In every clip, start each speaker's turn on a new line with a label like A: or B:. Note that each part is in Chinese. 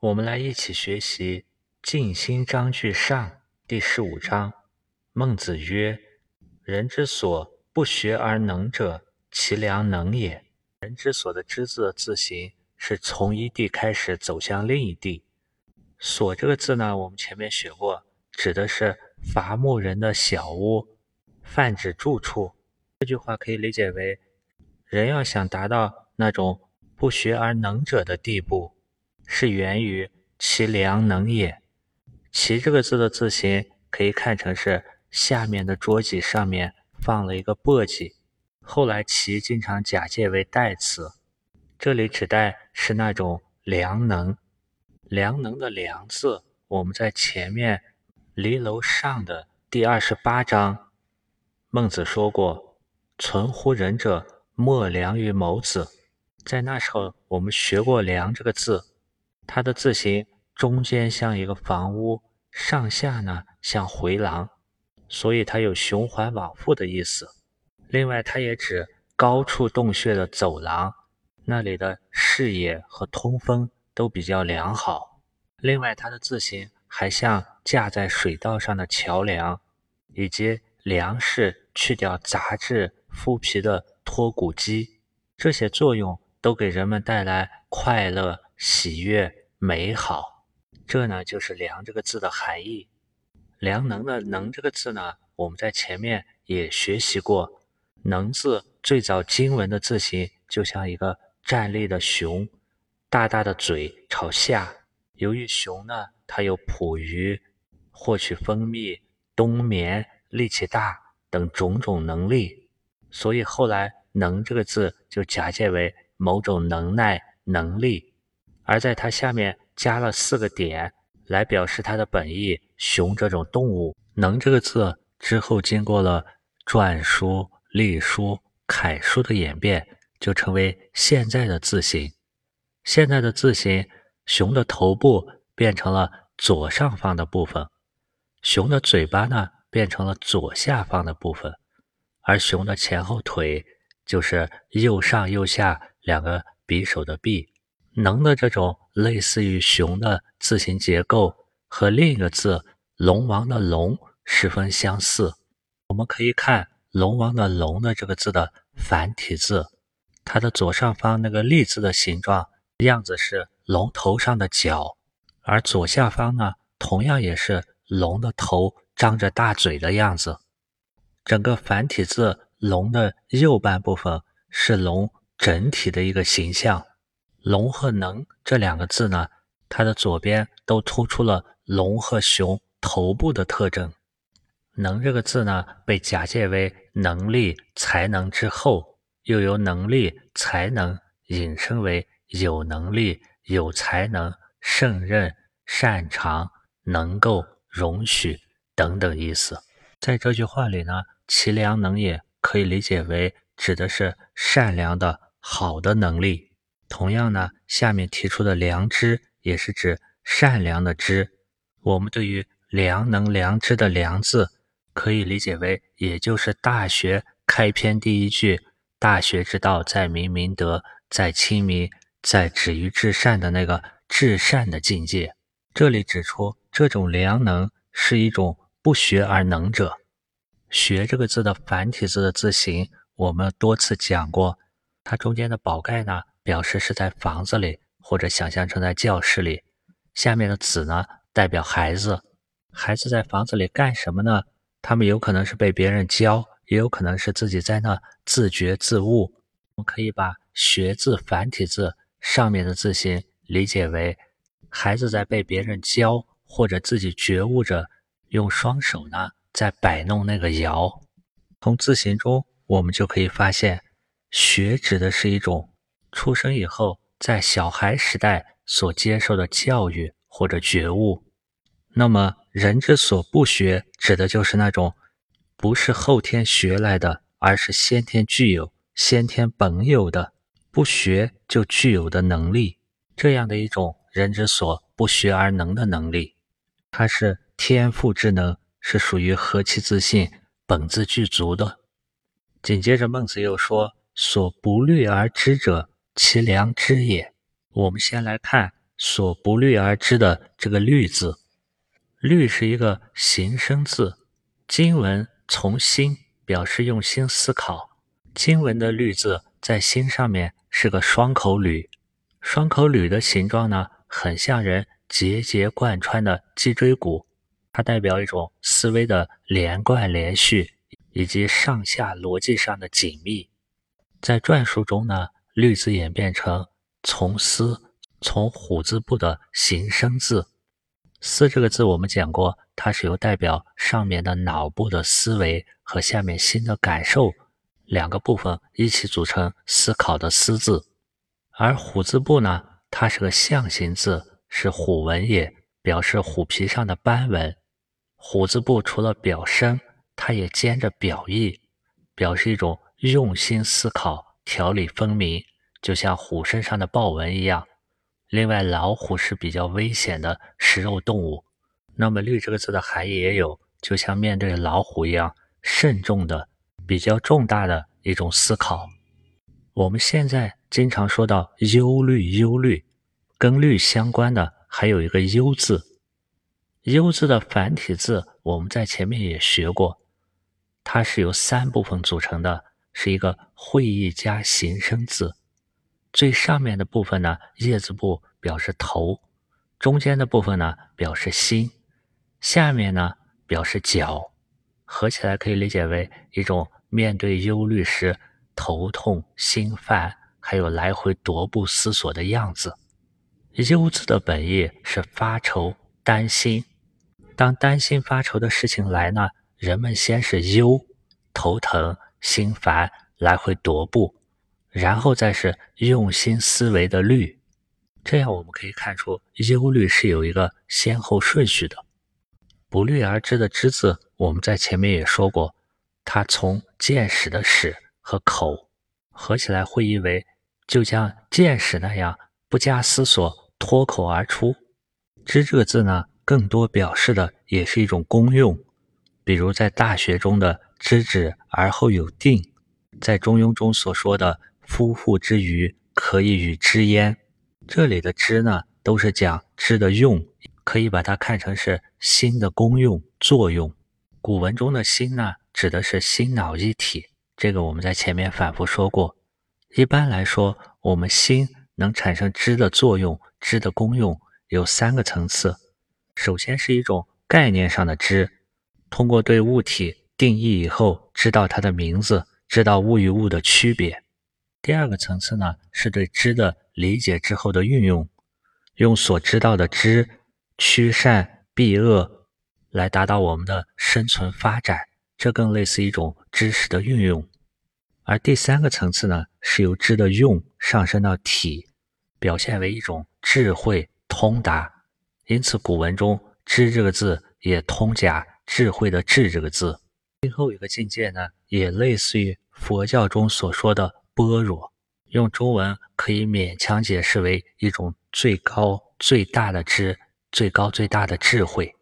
A: 我们来一起学习《静心章句上》第十五章。孟子曰：“人之所不学而能者，其良能也。”人之所的“之”字的字形是从一地开始走向另一地。所这个字呢，我们前面学过，指的是伐木人的小屋，泛指住处。这句话可以理解为，人要想达到那种不学而能者的地步。是源于其良能也。其这个字的字形可以看成是下面的桌几上面放了一个簸箕，后来其经常假借为代词，这里指代是那种良能。良能的良字，我们在前面离楼上的第二十八章，孟子说过：“存乎人者，莫良于谋子。”在那时候，我们学过“良”这个字。它的字形中间像一个房屋，上下呢像回廊，所以它有循环往复的意思。另外，它也指高处洞穴的走廊，那里的视野和通风都比较良好。另外，它的字形还像架在水道上的桥梁，以及粮食去掉杂质麸皮的脱骨机，这些作用都给人们带来快乐、喜悦。美好，这呢就是“良”这个字的含义。良能的“能”这个字呢，我们在前面也学习过。“能”字最早经文的字形就像一个站立的熊，大大的嘴朝下。由于熊呢，它有捕鱼、获取蜂蜜、冬眠、力气大等种种能力，所以后来“能”这个字就假借为某种能耐、能力。而在它下面加了四个点，来表示它的本意。熊这种动物，能这个字之后经过了篆书、隶书、楷书的演变，就成为现在的字形。现在的字形，熊的头部变成了左上方的部分，熊的嘴巴呢变成了左下方的部分，而熊的前后腿就是右上右下两个匕首的匕。能的这种类似于熊的字形结构，和另一个字“龙王”的“龙”十分相似。我们可以看“龙王”的“龙”的这个字的繁体字，它的左上方那个“立”字的形状样子是龙头上的角，而左下方呢，同样也是龙的头张着大嘴的样子。整个繁体字“龙”的右半部分是龙整体的一个形象。龙和能这两个字呢，它的左边都突出了龙和熊头部的特征。能这个字呢，被假借为能力、才能之后，又由能力、才能引申为有能力、有才能、胜任、擅长、能够、容许等等意思。在这句话里呢，其良能也可以理解为指的是善良的好的能力。同样呢，下面提出的“良知”也是指善良的知。我们对于“良能良知”的“良”字，可以理解为，也就是《大学》开篇第一句“大学之道，在明明德，在亲民，在止于至善”的那个至善的境界。这里指出，这种良能是一种不学而能者。学这个字的繁体字的字形，我们多次讲过，它中间的宝盖呢？表示是在房子里，或者想象成在教室里。下面的子呢，代表孩子。孩子在房子里干什么呢？他们有可能是被别人教，也有可能是自己在那自觉自悟。我们可以把“学”字繁体字上面的字形理解为孩子在被别人教，或者自己觉悟着，用双手呢在摆弄那个摇。从字形中，我们就可以发现，“学”指的是一种。出生以后，在小孩时代所接受的教育或者觉悟，那么人之所不学，指的就是那种不是后天学来的，而是先天具有、先天本有的不学就具有的能力，这样的一种人之所不学而能的能力，它是天赋之能，是属于何其自信、本自具足的。紧接着，孟子又说：“所不虑而知者。”其良知也。我们先来看所不虑而知的这个“虑”字，“虑”是一个形声字。经文从心，表示用心思考。经文的“虑”字在心上面是个双口吕，双口吕的形状呢，很像人节节贯穿的脊椎骨，它代表一种思维的连贯连续，以及上下逻辑上的紧密。在篆书中呢，“虑”字演变成从思。从虎字部的形声字“思”这个字，我们讲过，它是由代表上面的脑部的思维和下面心的感受两个部分一起组成思考的“思”字。而虎字部呢，它是个象形字，是虎纹也，表示虎皮上的斑纹。虎字部除了表声，它也兼着表意，表示一种用心思考、条理分明，就像虎身上的豹纹一样。另外，老虎是比较危险的食肉动物。那么“虑”这个字的含义也有，就像面对老虎一样慎重的、比较重大的一种思考。我们现在经常说到忧虑，忧虑跟“虑”相关的还有一个“忧”字。“忧”字的繁体字我们在前面也学过，它是由三部分组成的，是一个会意加形声字。最上面的部分呢，叶子部表示头；中间的部分呢，表示心；下面呢，表示脚。合起来可以理解为一种面对忧虑时头痛、心烦，还有来回踱步思索的样子。忧字的本意是发愁、担心。当担心发愁的事情来呢，人们先是忧，头疼、心烦，来回踱步。然后再是用心思维的虑，这样我们可以看出忧虑是有一个先后顺序的。不虑而知的知字，我们在前面也说过，它从见识的识和口合起来会意为，就像见识那样不加思索脱口而出。知这个字呢，更多表示的也是一种功用，比如在大学中的知止而后有定，在中庸中所说的。夫妇之余，可以与之焉。这里的“知”呢，都是讲知的用，可以把它看成是心的功用作用。古文中的心呢，指的是心脑一体。这个我们在前面反复说过。一般来说，我们心能产生知的作用、知的功用，有三个层次。首先是一种概念上的知，通过对物体定义以后，知道它的名字，知道物与物的区别。第二个层次呢，是对知的理解之后的运用，用所知道的知驱善避恶，来达到我们的生存发展，这更类似一种知识的运用。而第三个层次呢，是由知的用上升到体，表现为一种智慧通达。因此，古文中“知”这个字也通假智慧的“智”这个字。最后一个境界呢，也类似于佛教中所说的。般若用中文可以勉强解释为一种最高最大的知，最高最大的智慧。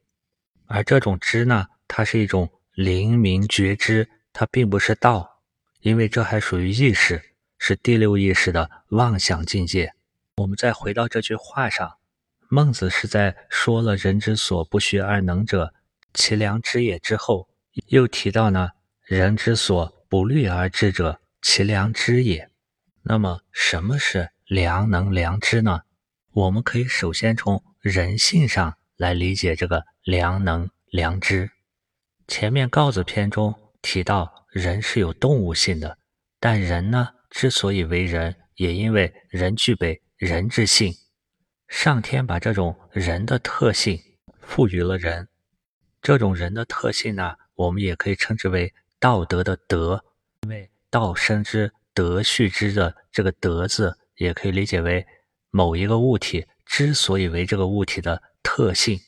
A: 而这种知呢，它是一种灵明觉知，它并不是道，因为这还属于意识，是第六意识的妄想境界。我们再回到这句话上，孟子是在说了“人之所不学而能者，其良知也”之后，又提到呢“人之所不虑而知者”。其良知也。那么，什么是良能良知呢？我们可以首先从人性上来理解这个良能良知。前面告子篇中提到，人是有动物性的，但人呢，之所以为人，也因为人具备人之性。上天把这种人的特性赋予了人，这种人的特性呢，我们也可以称之为道德的德，因为。道生之，德畜之的这个“德”字，也可以理解为某一个物体之所以为这个物体的特性。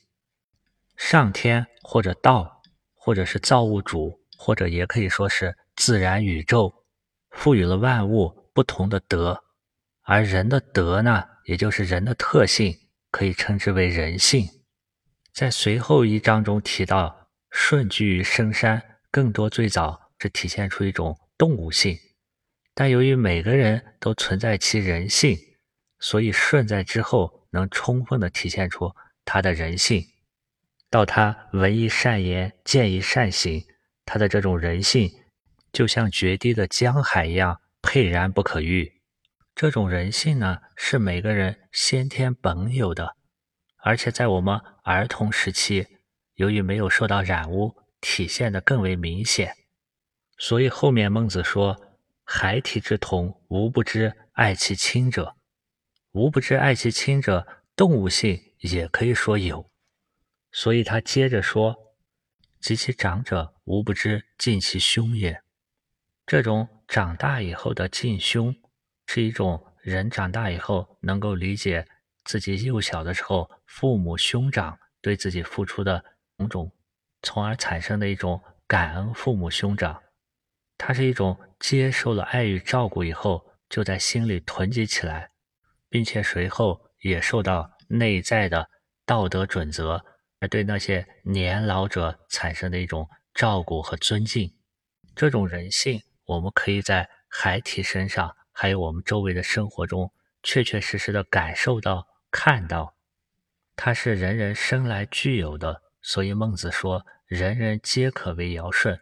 A: 上天或者道，或者是造物主，或者也可以说是自然宇宙，赋予了万物不同的德。而人的德呢，也就是人的特性，可以称之为人性。在随后一章中提到，舜居于深山，更多最早是体现出一种。动物性，但由于每个人都存在其人性，所以舜在之后能充分的体现出他的人性。到他闻一善言，见一善行，他的这种人性就像决堤的江海一样沛然不可逾。这种人性呢，是每个人先天本有的，而且在我们儿童时期，由于没有受到染污，体现的更为明显。所以后面孟子说。孩提之童，无不知爱其亲者；无不知爱其亲者，动物性也可以说有。所以他接着说：“及其长者，无不知敬其兄也。”这种长大以后的敬兄，是一种人长大以后能够理解自己幼小的时候父母兄长对自己付出的种种，从而产生的一种感恩父母兄长。它是一种接受了爱与照顾以后，就在心里囤积起来，并且随后也受到内在的道德准则，而对那些年老者产生的一种照顾和尊敬。这种人性，我们可以在孩提身上，还有我们周围的生活中，确确实实的感受到、看到。它是人人生来具有的，所以孟子说：“人人皆可为尧舜”，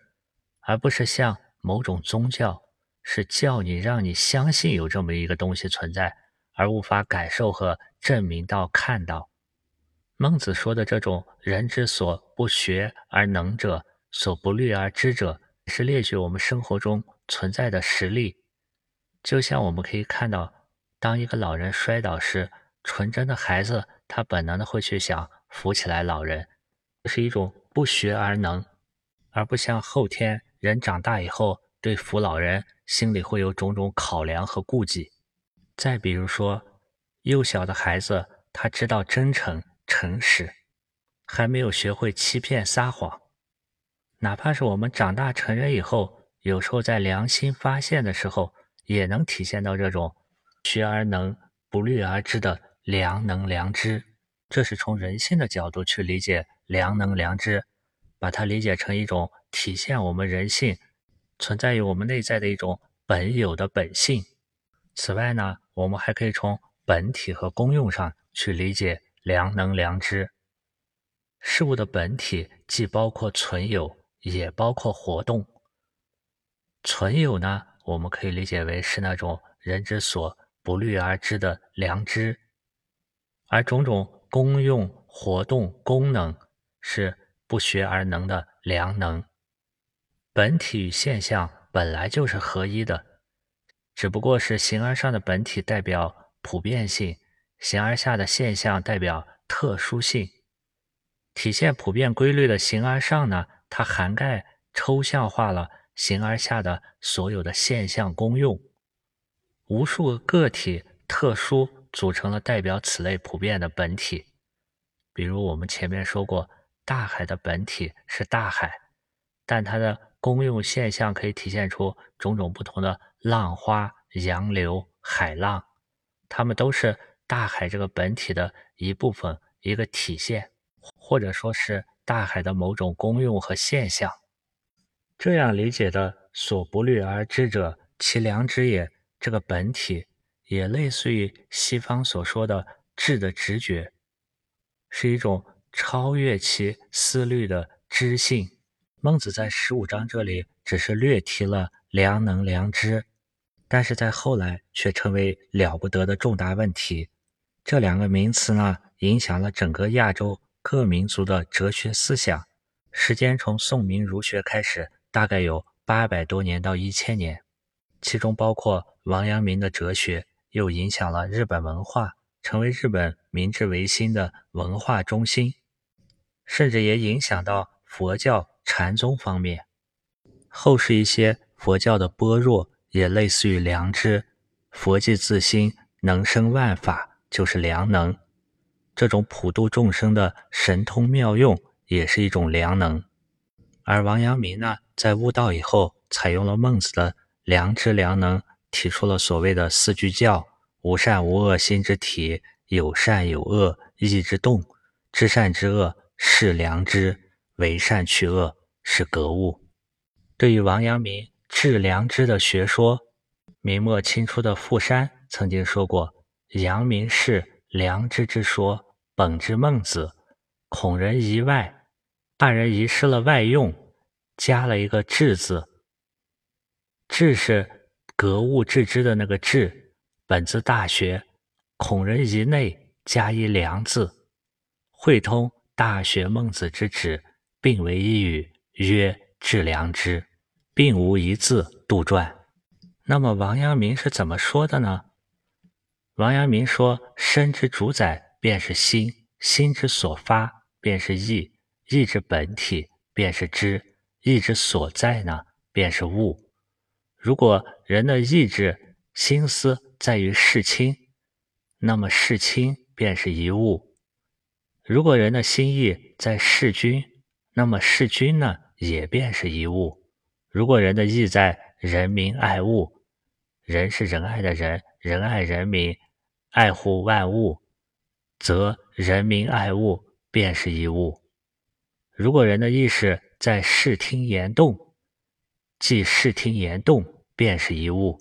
A: 而不是像。某种宗教是叫你让你相信有这么一个东西存在，而无法感受和证明到看到。孟子说的这种人之所不学而能者，所不虑而知者，是列举我们生活中存在的实例。就像我们可以看到，当一个老人摔倒时，纯真的孩子他本能的会去想扶起来老人，这是一种不学而能，而不像后天。人长大以后，对扶老人心里会有种种考量和顾忌。再比如说，幼小的孩子，他知道真诚、诚实，还没有学会欺骗、撒谎。哪怕是我们长大成人以后，有时候在良心发现的时候，也能体现到这种学而能、不虑而知的良能、良知。这是从人性的角度去理解良能、良知，把它理解成一种。体现我们人性存在于我们内在的一种本有的本性。此外呢，我们还可以从本体和功用上去理解良能良知。事物的本体既包括存有，也包括活动。存有呢，我们可以理解为是那种人之所不虑而知的良知，而种种功用、活动、功能是不学而能的良能。本体与现象本来就是合一的，只不过是形而上的本体代表普遍性，形而下的现象代表特殊性。体现普遍规律的形而上呢，它涵盖抽象化了形而下的所有的现象功用，无数个体特殊组成了代表此类普遍的本体。比如我们前面说过，大海的本体是大海，但它的功用现象可以体现出种种不同的浪花、洋流、海浪，它们都是大海这个本体的一部分、一个体现，或者说是大海的某种功用和现象。这样理解的“所不虑而知者，其良知也”这个本体，也类似于西方所说的“智”的直觉，是一种超越其思虑的知性。孟子在十五章这里只是略提了良能、良知，但是在后来却成为了不得的重大问题。这两个名词呢，影响了整个亚洲各民族的哲学思想。时间从宋明儒学开始，大概有八百多年到一千年，其中包括王阳明的哲学，又影响了日本文化，成为日本明治维新的文化中心，甚至也影响到佛教。禅宗方面，后世一些佛教的般若也类似于良知，佛即自心，能生万法，就是良能。这种普度众生的神通妙用，也是一种良能。而王阳明呢，在悟道以后，采用了孟子的良知良能，提出了所谓的四句教：无善无恶心之体，有善有恶意之动，知善知恶是良知。为善去恶是格物。对于王阳明致良知的学说，明末清初的傅山曾经说过：“阳明是良知之说，本之孟子，孔人疑外，二人遗失了外用，加了一个致字。致是格物致知的那个致，本自大学。孔人疑内，加一良字，会通大学孟子之旨，并为一语，曰致良知，并无一字杜撰。那么王阳明是怎么说的呢？王阳明说：“身之主宰便是心，心之所发便是意，意之本体便是知，意之所在呢便是物。如果人的意志、心思在于事亲，那么事亲便是一物；如果人的心意在事君，那么事君呢也便是一物。如果人的意在人民爱物，人是仁爱的人，仁爱人民。”爱护万物，则人民爱物便是一物。如果人的意识在视听言动，即视听言动便是一物。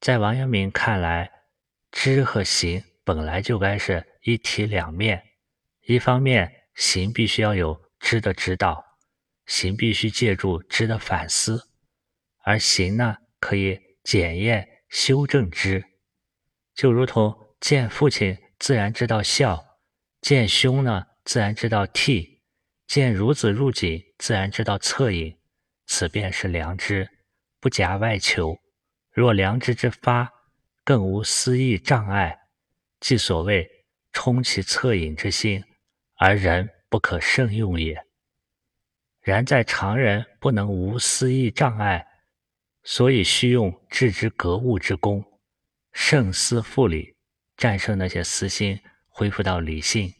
A: 在王阳明看来，知和行本来就该是一体两面。一方面，行必须要有知的指导，行必须借助知的反思，而行呢，可以检验修正知。就如同见父亲自然知道孝，见兄呢自然知道悌，见孺子入井自然知道恻隐，此便是良知，不假外求。若良知之发，更无私意障碍，即所谓充其恻隐之心，而人不可胜用也。然在常人不能无私意障碍，所以需用置之格物之功。胜思复理，战胜那些私心，恢复到理性，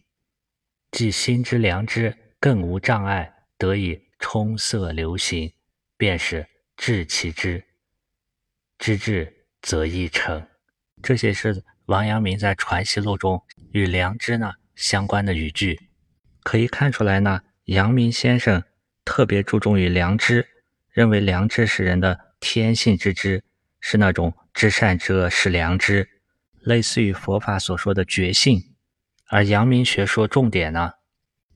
A: 即心之良知更无障碍，得以充塞流行，便是治其知。知至则易成。这些是王阳明在《传习录》中与良知呢相关的语句。可以看出来呢，阳明先生特别注重于良知，认为良知是人的天性之知，是那种。知善知恶是良知，类似于佛法所说的觉性，而阳明学说重点呢，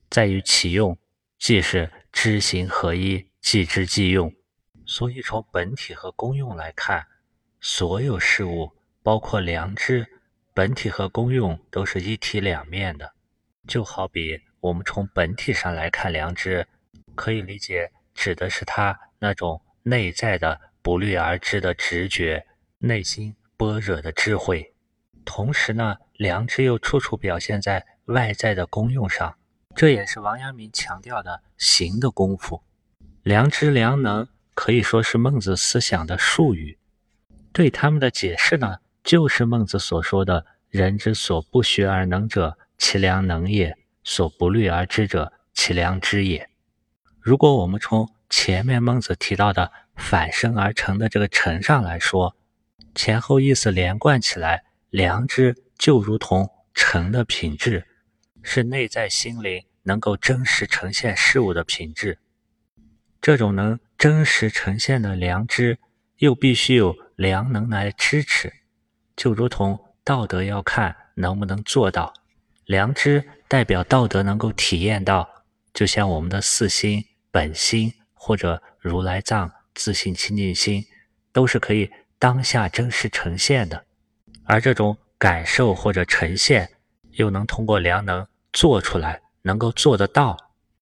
A: 在于其用，即是知行合一，即知即用。所以从本体和功用来看，所有事物，包括良知，本体和功用都是一体两面的。就好比我们从本体上来看良知，可以理解指的是他那种内在的不虑而知的直觉。内心般若的智慧，同时呢，良知又处处表现在外在的功用上，这也是王阳明强调的行的功夫。良知、良能可以说是孟子思想的术语，对他们的解释呢，就是孟子所说的“人之所不学而能者，其良能也；所不虑而知者，其良知也。”如果我们从前面孟子提到的反生而成的这个成上来说，前后意思连贯起来，良知就如同成的品质，是内在心灵能够真实呈现事物的品质。这种能真实呈现的良知，又必须有良能来支持，就如同道德要看能不能做到。良知代表道德能够体验到，就像我们的四心、本心或者如来藏、自信清净心，都是可以。当下真实呈现的，而这种感受或者呈现，又能通过良能做出来，能够做得到，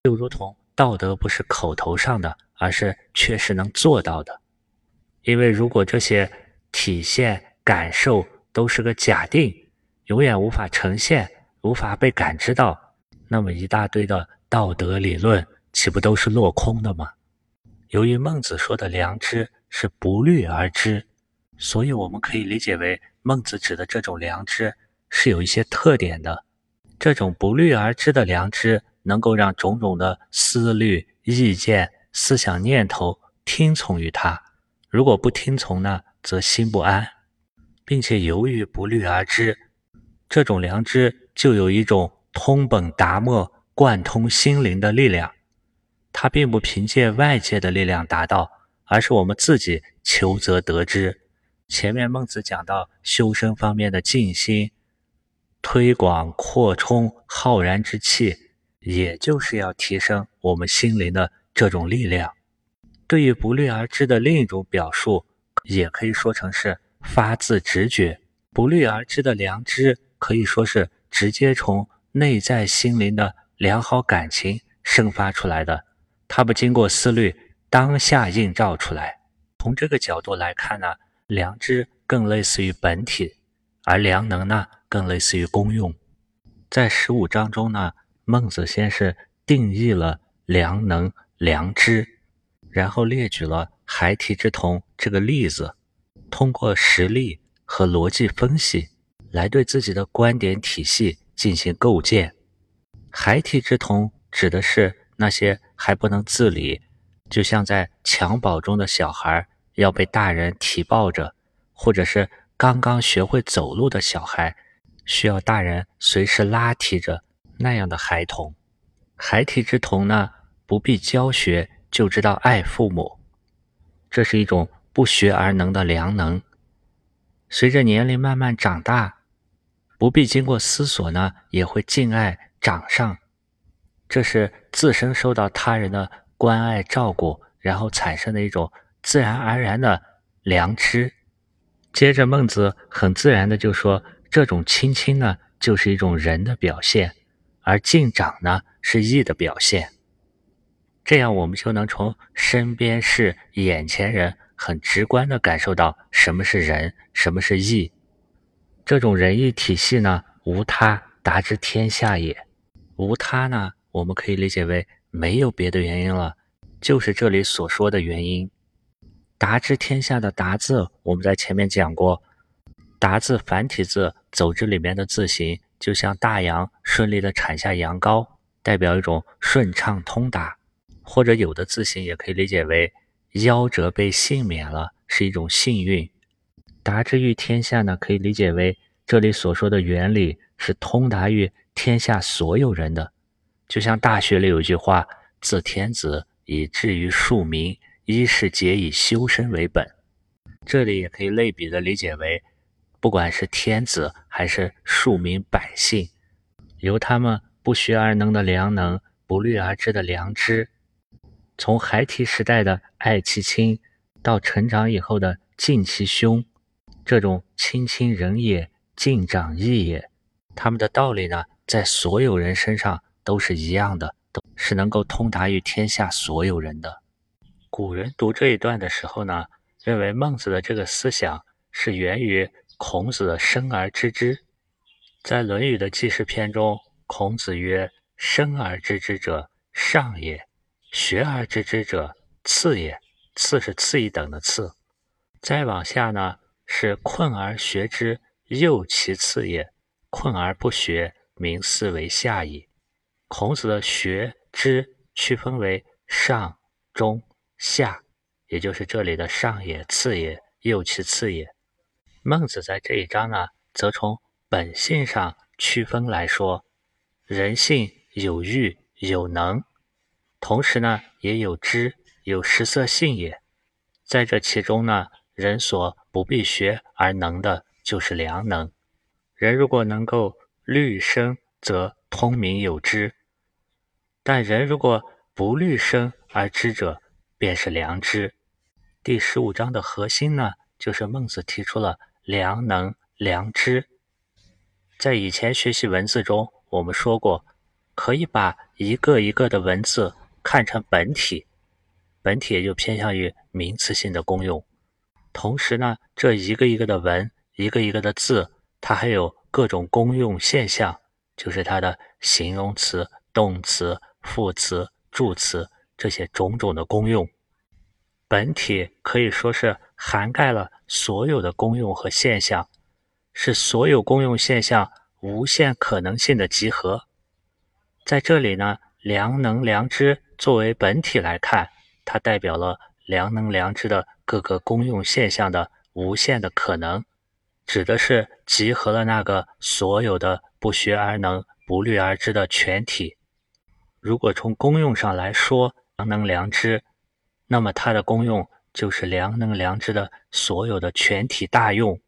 A: 就如同道德不是口头上的，而是确实能做到的。因为如果这些体现、感受都是个假定，永远无法呈现，无法被感知到，那么一大堆的道德理论岂不都是落空的吗？由于孟子说的良知是不虑而知。所以，我们可以理解为孟子指的这种良知是有一些特点的。这种不虑而知的良知，能够让种种的思虑、意见、思想、念头听从于他；如果不听从呢，则心不安，并且由于不虑而知，这种良知就有一种通本达末、贯通心灵的力量。它并不凭借外界的力量达到，而是我们自己求则得之。前面孟子讲到修身方面的静心，推广扩充浩然之气，也就是要提升我们心灵的这种力量。对于不虑而知的另一种表述，也可以说成是发自直觉。不虑而知的良知，可以说是直接从内在心灵的良好感情生发出来的，它不经过思虑，当下映照出来。从这个角度来看呢，良知更类似于本体，而良能呢，更类似于功用。在十五章中呢，孟子先是定义了良能、良知。然后列举了孩提之童这个例子，通过实例和逻辑分析来对自己的观点体系进行构建。孩提之童指的是那些还不能自理，就像在襁褓中的小孩要被大人提抱着，或者是刚刚学会走路的小孩需要大人随时拉提着那样的孩童。孩提之童呢，不必教学。就知道爱父母，这是一种不学而能的良能。随着年龄慢慢长大，不必经过思索呢，也会敬爱长上。这是自身受到他人的关爱照顾，然后产生的一种自然而然的良知。接着，孟子很自然的就说：这种亲亲呢，就是一种仁的表现，而敬长呢，是义的表现。这样，我们就能从身边事、眼前人很直观地感受到什么是仁，什么是义。这种仁义体系呢，无他，达之天下也。无他呢，我们可以理解为没有别的原因了，就是这里所说的原因。达之天下的达字，我们在前面讲过，达字繁体字走之里面的字形，就像大羊顺利地产下羊羔，代表一种顺畅通达。或者有的字形也可以理解为夭折被幸免了，是一种幸运。达之于天下呢，可以理解为这里所说的原理是通达于天下所有人的。就像《大学》里有句话：“自天子以至于庶民，一是皆以修身为本。”这里也可以类比的理解为，不管是天子还是庶民百姓，由他们不学而能的良能，不虑而知的良知。从孩提时代的爱其亲，到成长以后的敬其兄，这种亲亲仁也，敬长义也，他们的道理呢，在所有人身上都是一样的，都是能够通达于天下所有人的。古人读这一段的时候呢，认为孟子的这个思想是源于孔子的生而知之。在《论语》的记事篇中，孔子曰：“生而知之者，上也。”学而知之者，次也。次是次一等的次。再往下呢，是困而学之，又其次也。困而不学，名斯为下矣。孔子的学知区分为上、中、下，也就是这里的上也、次也、又其次也。孟子在这一章呢，则从本性上区分来说，人性有欲有能。同时呢，也有知，有食色性也。在这其中呢，人所不必学而能的，就是良能。人如果能够虑生，则通明有知；但人如果不虑生而知者，便是良知。第十五章的核心呢，就是孟子提出了良能、良知。在以前学习文字中，我们说过，可以把一个一个的文字。看成本体，本体也就偏向于名词性的功用。同时呢，这一个一个的文，一个一个的字，它还有各种功用现象，就是它的形容词、动词、副词、助词这些种种的功用。本体可以说是涵盖了所有的功用和现象，是所有功用现象无限可能性的集合。在这里呢，良能、良知。作为本体来看，它代表了良能良知的各个功用现象的无限的可能，指的是集合了那个所有的不学而能、不虑而知的全体。如果从功用上来说，良能良知，那么它的功用就是良能良知的所有的全体大用。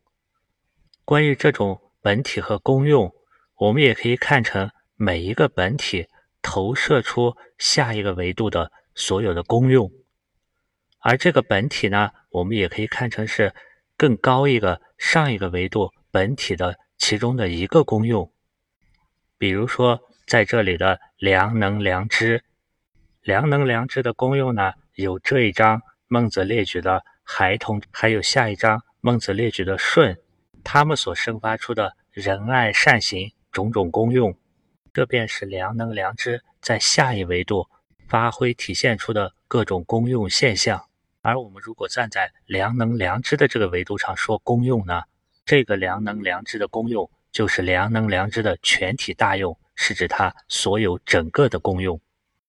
A: 关于这种本体和功用，我们也可以看成每一个本体投射出下一个维度的所有的功用，而这个本体呢，我们也可以看成是更高一个上一个维度本体的其中的一个功用。比如说，在这里的良能良知，良能良知的功用呢，有这一章孟子列举的孩童，还有下一章孟子列举的舜，他们所生发出的仁爱善行种种功用，这便是良能良知在下一维度发挥体现出的各种功用现象。而我们如果站在良能良知的这个维度上说功用呢，这个良能良知的功用。就是良能良知的全体大用，是指它所有整个的功用。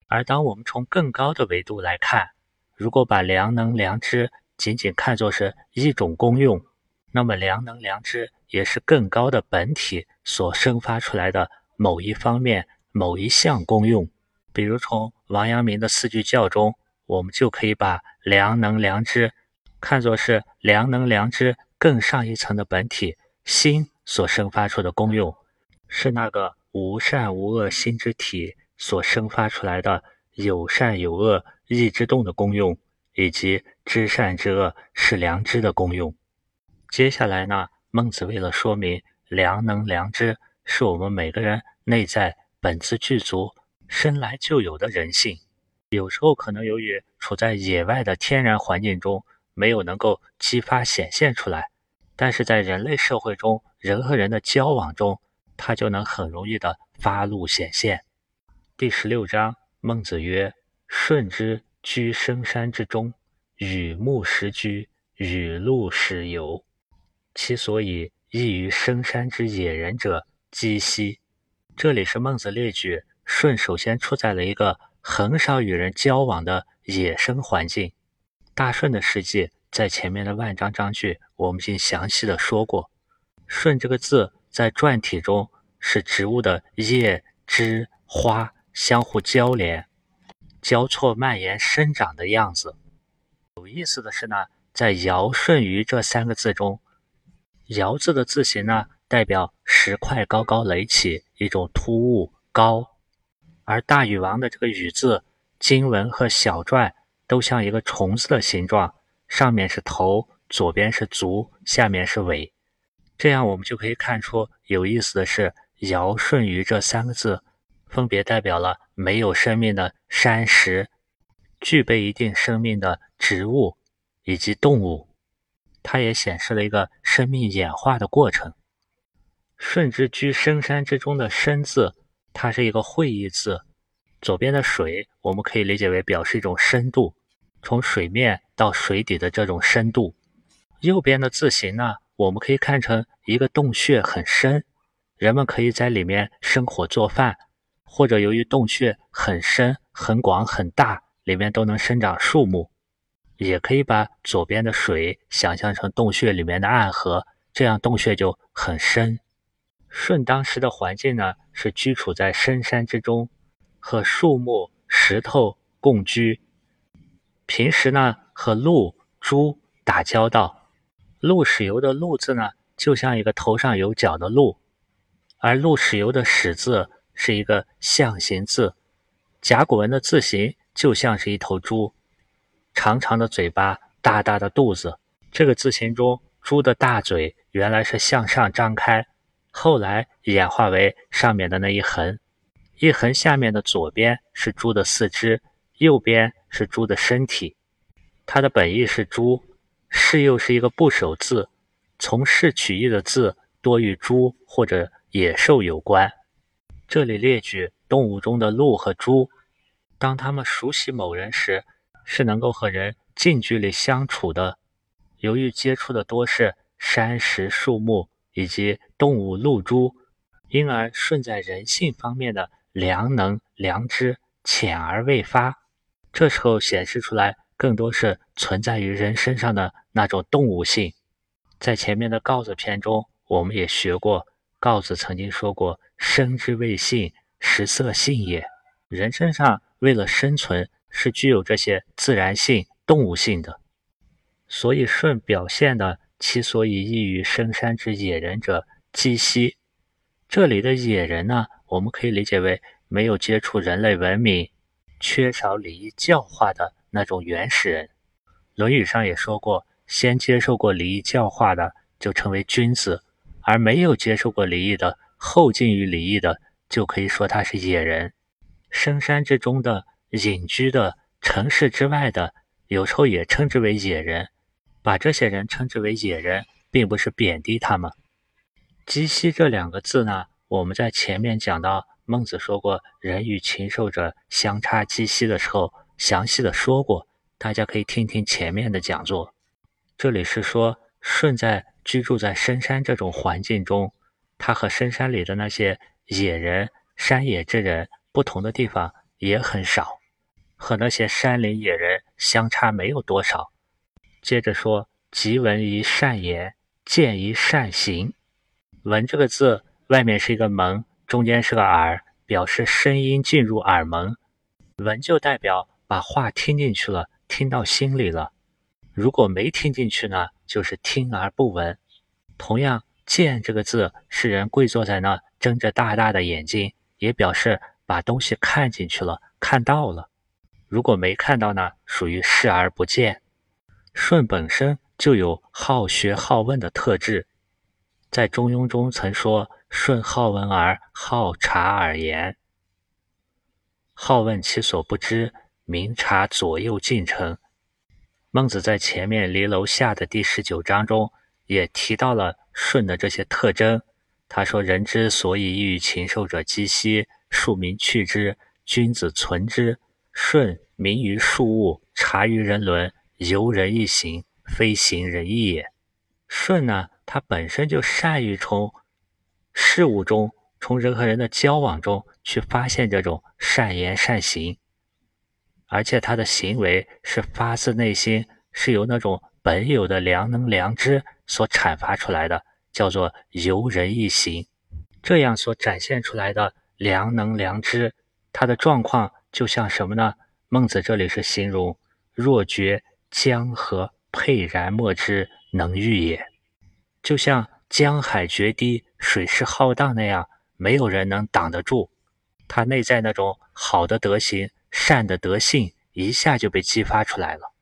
A: 而当我们从更高的维度来看，如果把良能良知仅仅看作是一种功用，那么良能良知也是更高的本体所生发出来的某一方面、某一项功用。比如从王阳明的四句教中，我们就可以把良能良知看作是良能良知更上一层的本体心。所生发出的功用，是那个无善无恶心之体所生发出来的有善有恶意之动的功用，以及知善知恶是良知的功用。接下来呢，孟子为了说明良能良知是我们每个人内在本自具足、生来就有的人性，有时候可能由于处在野外的天然环境中，没有能够激发显现出来。但是在人类社会中，人和人的交往中，它就能很容易的发露显现。第十六章，孟子曰：“舜之居深山之中，与木时居，与鹿时游。其所以异于深山之野人者，几希？”这里是孟子列举舜首先处在了一个很少与人交往的野生环境。大舜的事迹。在前面的万章章句，我们已经详细的说过，“舜”这个字在篆体中是植物的叶、枝、花相互交连、交错蔓延生长的样子。有意思的是呢，在“尧舜禹”这三个字中，“尧”字的字形呢，代表石块高高垒起，一种突兀高；而大禹王的这个“禹”字，经文和小篆都像一个虫子的形状。上面是头，左边是足，下面是尾，这样我们就可以看出，有意思的是“尧舜禹”这三个字，分别代表了没有生命的山石，具备一定生命的植物以及动物。它也显示了一个生命演化的过程。舜之居深山之中的“深”字，它是一个会意字，左边的水，我们可以理解为表示一种深度。从水面到水底的这种深度，右边的字形呢，我们可以看成一个洞穴很深，人们可以在里面生火做饭，或者由于洞穴很深、很广、很大，里面都能生长树木，也可以把左边的水想象成洞穴里面的暗河，这样洞穴就很深。舜当时的环境呢，是居处在深山之中，和树木、石头共居。平时呢，和鹿、猪打交道。鹿史游的“鹿”字呢，就像一个头上有角的鹿；而鹿史游的“史”字是一个象形字。甲骨文的字形就像是一头猪，长长的嘴巴，大大的肚子。这个字形中，猪的大嘴原来是向上张开，后来演化为上面的那一横。一横下面的左边是猪的四肢。右边是猪的身体，它的本意是猪，是又是一个部首字，从事取义的字多与猪或者野兽有关。这里列举动物中的鹿和猪，当它们熟悉某人时，是能够和人近距离相处的。由于接触的多是山石、树木以及动物鹿猪，因而顺在人性方面的良能良知浅而未发。这时候显示出来，更多是存在于人身上的那种动物性。在前面的告子篇中，我们也学过，告子曾经说过：“生之谓性，食色性也。”人身上为了生存，是具有这些自然性、动物性的。所以舜表现的其所以异于深山之野人者，鸡兮。这里的野人呢，我们可以理解为没有接触人类文明、缺少礼仪教化的那种原始人。《论语》上也说过，先接受过礼仪教化的就称为君子，而没有接受过礼仪的、后进于礼仪的，就可以说他是野人。深山之中的、隐居的、城市之外的，有时候也称之为野人。把这些人称之为野人，并不是贬低他们。鸡西这两个字呢，我们在前面讲到孟子说过“人与禽兽者相差鸡西”的时候，详细的说过，大家可以听听前面的讲座。这里是说舜在居住在深山这种环境中，他和深山里的那些野人、山野之人不同的地方也很少，和那些山林野人相差没有多少。接着说：“即闻一善言，见一善行。”“闻”这个字外面是一个门，中间是个耳，表示声音进入耳门。闻就代表把话听进去了，听到心里了。如果没听进去呢，就是听而不闻。同样，“见”这个字是人跪坐在那，睁着大大的眼睛，也表示把东西看进去了，看到了。如果没看到呢，属于视而不见。舜本身就有好学好问的特质，在《中庸》中曾说：“舜好闻而好察而言，好问其所不知，明察左右进程。”孟子在前面《离楼下》的第十九章中也提到了舜的这些特征。他说：“人之所以异于禽兽者，几兮，庶民去之，君子存之。舜明于庶物，察于人伦。”由人一行，非行人意也。舜呢，他本身就善于从事物中、从人和人的交往中去发现这种善言善行，而且他的行为是发自内心，是由那种本有的良能良知所阐发出来的，叫做由人一行。这样所展现出来的良能良知，他的状况就像什么呢？孟子这里是形容若觉。江河沛然莫之能御也，就像江海决堤、水势浩荡那样，没有人能挡得住。他内在那种好的德行、善的德性，一下就被激发出来了。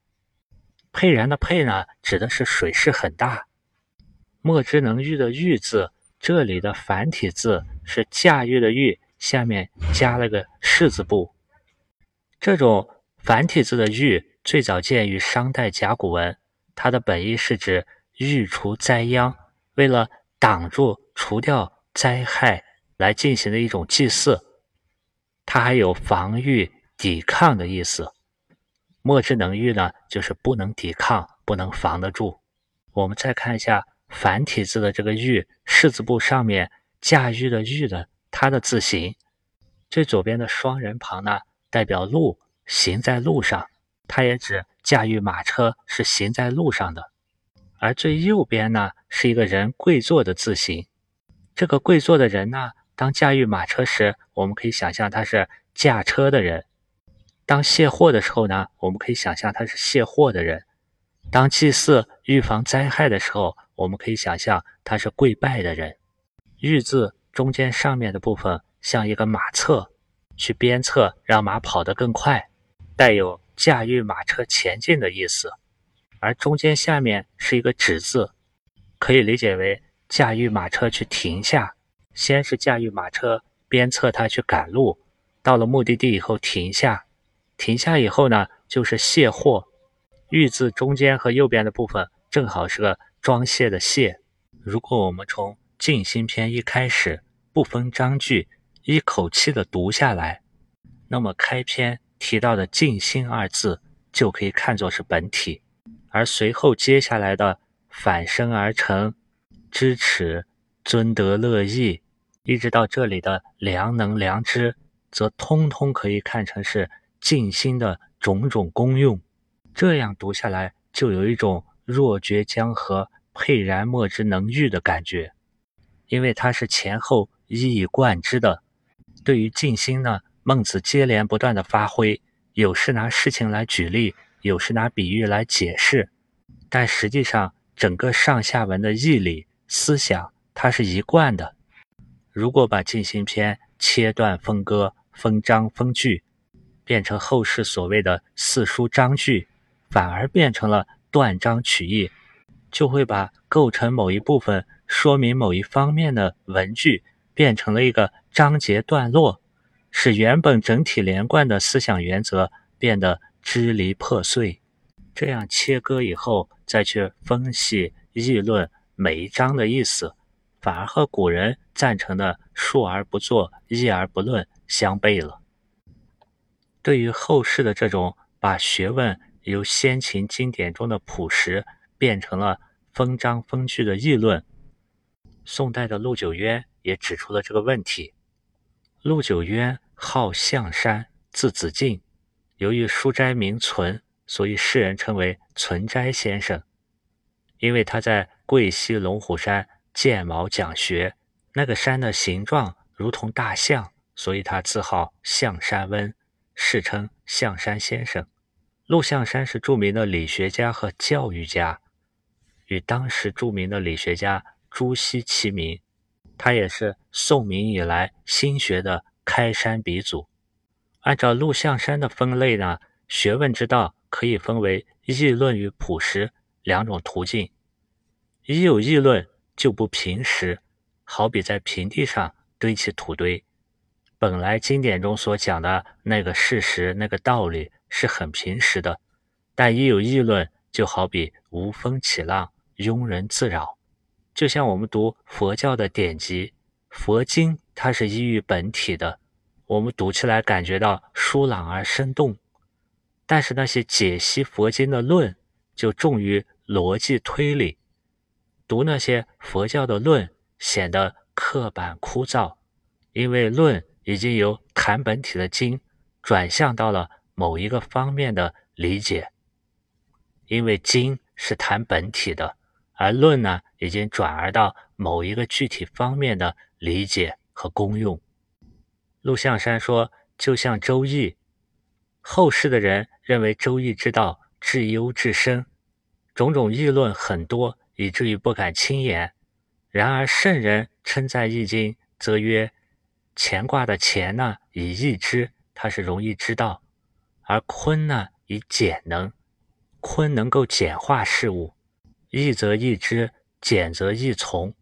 A: 沛然的沛呢，指的是水势很大。莫之能御的御字，这里的繁体字是驾驭的驭，下面加了个士字部。这种繁体字的御。最早见于商代甲骨文，它的本意是指御除灾殃，为了挡住、除掉灾害来进行的一种祭祀。它还有防御、抵抗的意思。莫之能御呢，就是不能抵抗、不能防得住。我们再看一下繁体字的这个御，士字部上面驾驭的驭的它的字形，最左边的双人旁呢，代表路，行在路上。它也指驾驭马车是行在路上的，而最右边呢是一个人跪坐的字形。这个跪坐的人呢，当驾驭马车时，我们可以想象他是驾车的人；当卸货的时候呢，我们可以想象他是卸货的人；当祭祀预防灾害的时候，我们可以想象他是跪拜的人。御字中间上面的部分像一个马策，去鞭策让马跑得更快，带有。驾驭马车前进的意思，而中间下面是一个止字，可以理解为驾驭马车去停下。先是驾驭马车鞭策它去赶路，到了目的地以后停下，停下以后呢就是卸货。玉字中间和右边的部分正好是个装卸的卸。如果我们从静心篇一开始不分章句一口气的读下来，那么开篇。提到的“静心”二字就可以看作是本体，而随后接下来的“反身而成”、“知耻”、“尊德乐义”，一直到这里的“良能良知”，则通通可以看成是静心的种种功用。这样读下来，就有一种若绝江河，沛然莫之能御的感觉，因为它是前后一以贯之的。对于静心呢？孟子接连不断的发挥，有时拿事情来举例，有时拿比喻来解释，但实际上整个上下文的义理思想，它是一贯的。如果把进行篇切断分割、分章分句，变成后世所谓的四书章句，反而变成了断章取义，就会把构成某一部分、说明某一方面的文句变成了一个章节段落，使原本整体连贯的思想原则变得支离破碎。这样切割以后，再去分析议论每一章的意思，反而和古人赞成的“述而不作，议而不论”相悖了。对于后世的这种把学问由先秦经典中的朴实变成了分章分句的议论，宋代的陆九渊也指出了这个问题。陆九渊号象山，字子敬，由于书斋名存。所以世人称为存斋先生，因为他在贵溪龙虎山建茅讲学，那个山的形状如同大象，所以他自号象山翁，世称象山先生。陆象山是著名的理学家和教育家，与当时著名的理学家朱熹齐名。他也是宋明以来心学的开山鼻祖。按照陆象山的分类呢，学问之道。可以分为议论与朴实两种途径。一有议论，就不平实，好比在平地上堆起土堆。本来经典中所讲的那个事实、那个道理是很平实的，但一有议论，就好比无风起浪，庸人自扰。就像我们读佛教的典籍、佛经，它是依于本体的，我们读起来感觉到舒朗而生动。但是那些解析佛经的论就重于逻辑推理，读那些佛教的论显得刻板枯燥，因为论已经由谈本体的经转向到了某一个方面的理解，因为经是谈本体的，而论呢已经转而到某一个具体方面的理解和功用。陆象山说，就像《周易》。后世的人认为《周易》之道至幽至深，种种议论很多，以至于不敢轻言。然而圣人称赞《易经》，则曰：“乾卦的乾呢，以易之，它是容易知道；而坤呢，以简能，坤能够简化事物。易则易之，简则易从。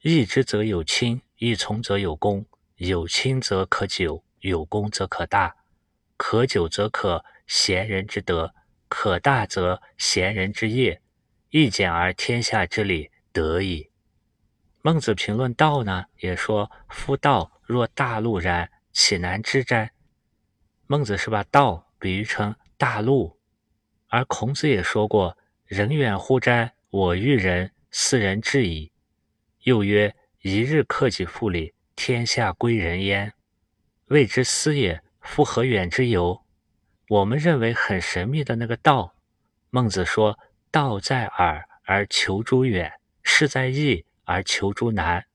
A: 易之则有亲，易从则有功。有亲则可久，有功则可大。”可久则可贤人之德，可大则贤人之业。易简而天下之理得矣。孟子评论道呢，也说：“夫道若大陆然，岂难知哉？”孟子是把道比喻成大陆，而孔子也说过：“人远乎哉？我欲人，斯人至矣。”又曰：“一日克己复礼，天下归仁焉，谓之斯也。”夫何远之有？我们认为很神秘的那个道，孟子说：“道在耳而求诸远，事在易而求诸难。”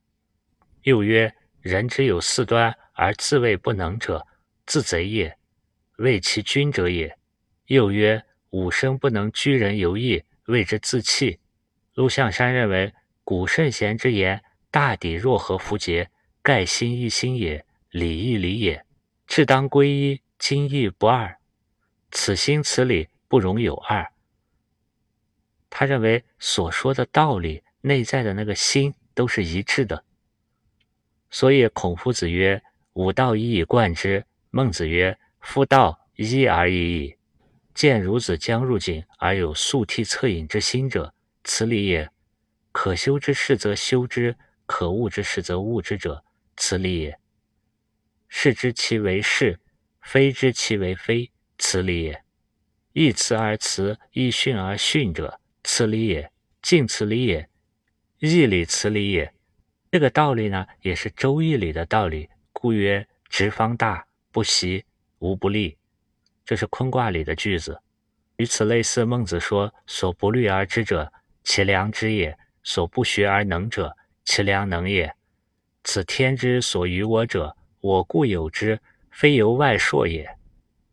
A: 又曰：“人之有四端而自谓不能者，自贼也，谓其君者也。”又曰：“吾生不能居人游义，谓之自弃。”陆象山认为，古圣贤之言，大抵若合符节，盖心一心也，理一理也。志当归一，今亦不二，此心此理不容有二。他认为所说的道理内在的那个心都是一致的，所以孔夫子曰：“吾道一以贯之。”孟子曰：“夫道一而已矣。”见孺子将入井而有速悌恻隐之心者，此理也。可修之事则修之，可恶之事则恶之者，此理也。是知其为是，非知其为非，此理也；义辞而辞，义训而训者，此理也；敬此理也，义理此理也。这个道理呢，也是《周易》里的道理。故曰：直方大，不习，无不利。这是坤卦里的句子。与此类似，孟子说：所不虑而知者，其良知也；所不学而能者，其良能也。此天之所与我者。我固有之，非由外铄也。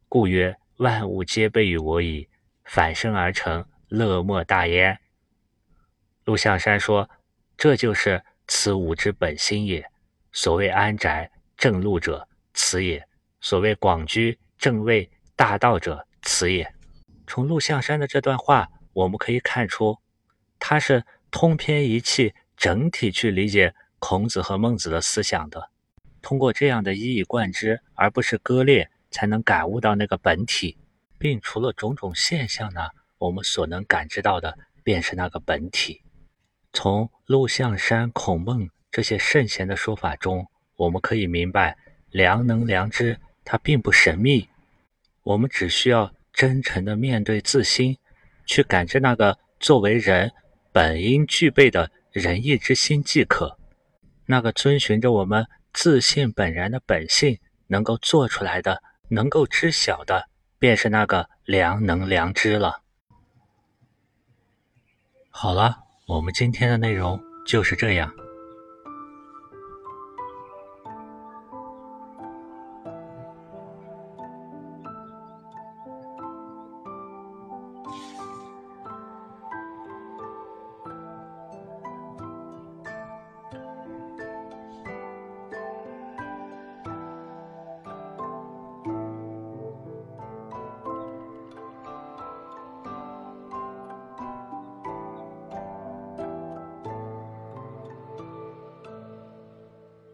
A: 故曰：万物皆备于我矣，反生而成，乐莫大焉。陆象山说：“这就是此物之本心也。所谓安宅正路者，此也；所谓广居正位大道者，此也。从陆象山的这段话，我们可以看出，他是通篇一气、整体去理解孔子和孟子的思想的。通过这样的一以贯之，而不是割裂，才能感悟到那个本体。并除了种种现象呢，我们所能感知到的，便是那个本体。从陆象山、孔孟这些圣贤的说法中，我们可以明白，良能、良知，它并不神秘。我们只需要真诚的面对自心，去感知那个作为人本应具备的仁义之心即可。那个遵循着我们自信本然的本性，能够做出来的，能够知晓的。便是那个良能良知了。好了，我们今天的内容就是这样。